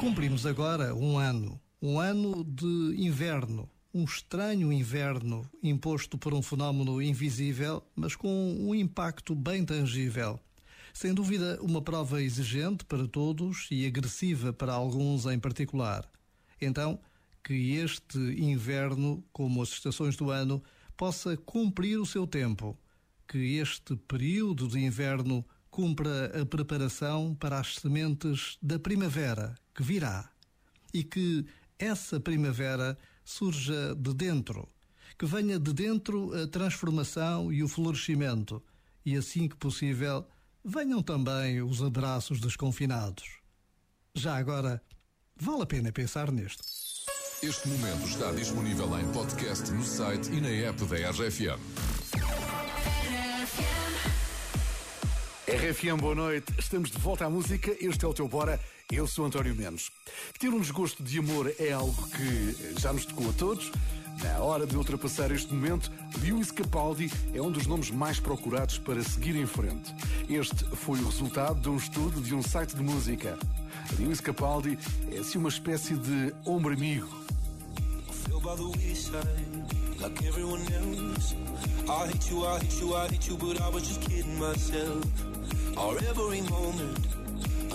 Cumprimos agora um ano, um ano de inverno, um estranho inverno imposto por um fenómeno invisível, mas com um impacto bem tangível. Sem dúvida, uma prova exigente para todos e agressiva para alguns em particular. Então, que este inverno, como as estações do ano, possa cumprir o seu tempo, que este período de inverno cumpra a preparação para as sementes da primavera que virá e que essa primavera surja de dentro, que venha de dentro a transformação e o florescimento, e assim que possível, venham também os abraços dos confinados. Já agora, vale a pena pensar nisto. Este momento está disponível em podcast no site e na app da RFM. RFM, boa noite. Estamos de volta à música. Este é o teu Bora. Eu sou António Menos. Ter um desgosto de amor é algo que já nos tocou a todos. Na hora de ultrapassar este momento, Lewis Capaldi é um dos nomes mais procurados para seguir em frente. Este foi o resultado de um estudo de um site de música. Lewis Capaldi é assim uma espécie de ombro amigo. I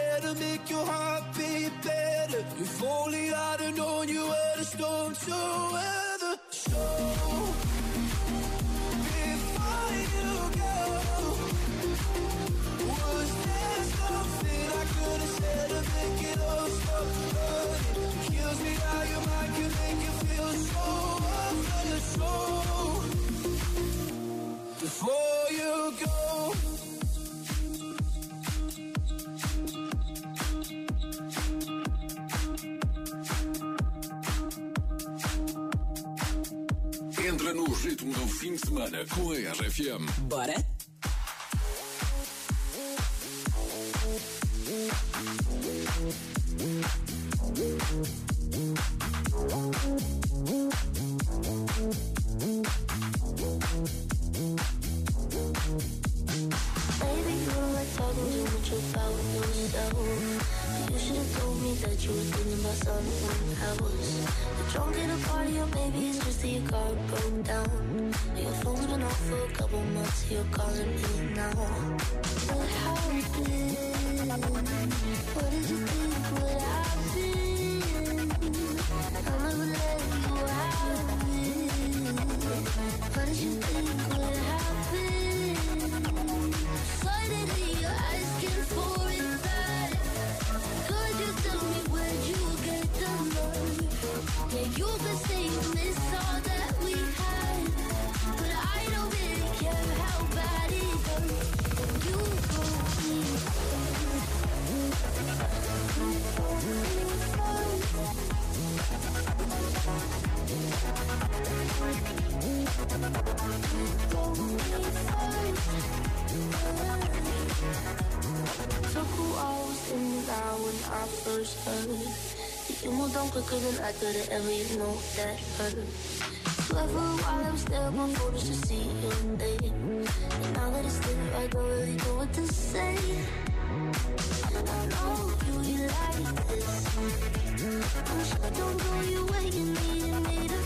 Said to make your heart beat better. If only I'd have known you were the storm to Entra no ritmo do fim de semana com a RFM. Bora? Baby, you like talking too much about yourself. You should have told me that you were thinking about someone else. You're drunk in a party, or maybe that your car broke down. Your phone's been off for a couple months, you're calling me now. What happened? What did you think would happen? I'll never let you have it. What did you think could have ever, you know that hurt. Swear while I there on my photos to see your name. And now that it's there, I don't really know what to say. I know you, you like this. I'm sure I don't go your way, you needed me to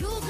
You